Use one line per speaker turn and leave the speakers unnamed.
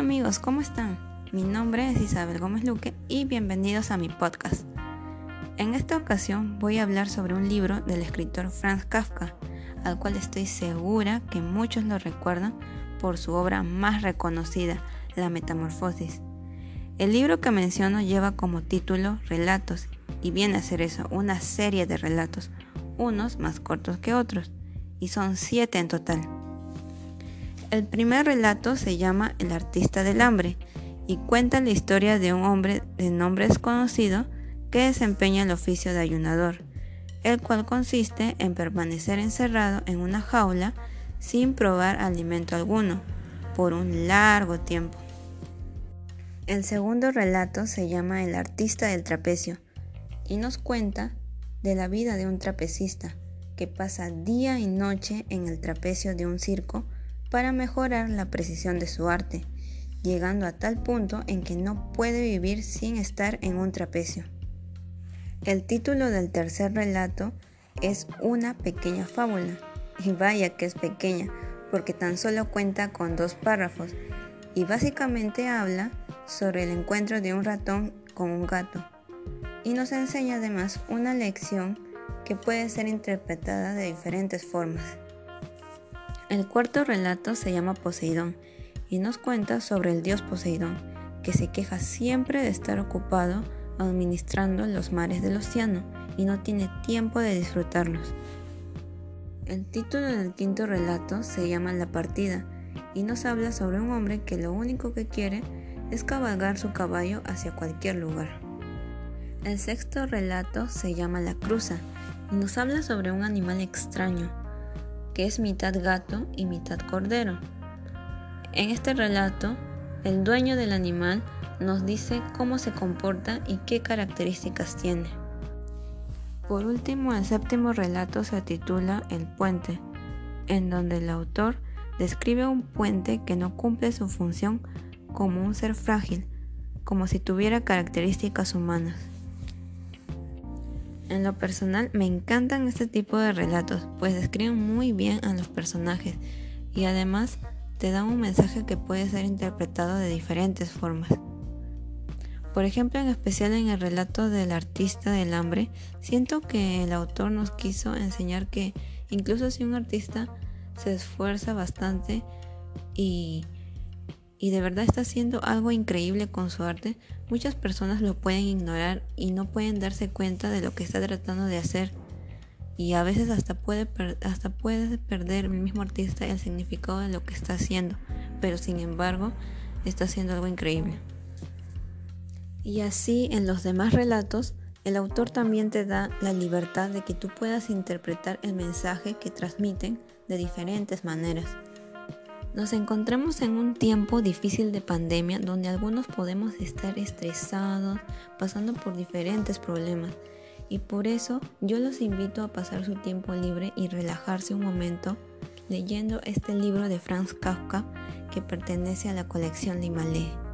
Amigos, ¿cómo están? Mi nombre es Isabel Gómez Luque y bienvenidos a mi podcast. En esta ocasión voy a hablar sobre un libro del escritor Franz Kafka, al cual estoy segura que muchos lo recuerdan por su obra más reconocida, La Metamorfosis. El libro que menciono lleva como título Relatos y viene a ser eso, una serie de relatos, unos más cortos que otros, y son siete en total. El primer relato se llama El artista del hambre y cuenta la historia de un hombre de nombre desconocido que desempeña el oficio de ayunador, el cual consiste en permanecer encerrado en una jaula sin probar alimento alguno por un largo tiempo. El segundo relato se llama El artista del trapecio y nos cuenta de la vida de un trapecista que pasa día y noche en el trapecio de un circo para mejorar la precisión de su arte, llegando a tal punto en que no puede vivir sin estar en un trapecio. El título del tercer relato es Una pequeña fábula, y vaya que es pequeña, porque tan solo cuenta con dos párrafos, y básicamente habla sobre el encuentro de un ratón con un gato, y nos enseña además una lección que puede ser interpretada de diferentes formas. El cuarto relato se llama Poseidón y nos cuenta sobre el dios Poseidón, que se queja siempre de estar ocupado administrando los mares del océano y no tiene tiempo de disfrutarlos. El título del quinto relato se llama La partida y nos habla sobre un hombre que lo único que quiere es cabalgar su caballo hacia cualquier lugar. El sexto relato se llama La cruza y nos habla sobre un animal extraño que es mitad gato y mitad cordero. En este relato, el dueño del animal nos dice cómo se comporta y qué características tiene. Por último, el séptimo relato se titula El puente, en donde el autor describe un puente que no cumple su función como un ser frágil, como si tuviera características humanas. En lo personal me encantan este tipo de relatos, pues describen muy bien a los personajes y además te dan un mensaje que puede ser interpretado de diferentes formas. Por ejemplo, en especial en el relato del artista del hambre, siento que el autor nos quiso enseñar que incluso si un artista se esfuerza bastante y y de verdad está haciendo algo increíble con su arte, muchas personas lo pueden ignorar y no pueden darse cuenta de lo que está tratando de hacer. Y a veces hasta puede, hasta puede perder el mismo artista el significado de lo que está haciendo, pero sin embargo está haciendo algo increíble. Y así en los demás relatos, el autor también te da la libertad de que tú puedas interpretar el mensaje que transmiten de diferentes maneras. Nos encontramos en un tiempo difícil de pandemia donde algunos podemos estar estresados, pasando por diferentes problemas. Y por eso yo los invito a pasar su tiempo libre y relajarse un momento leyendo este libro de Franz Kafka que pertenece a la colección Limalé.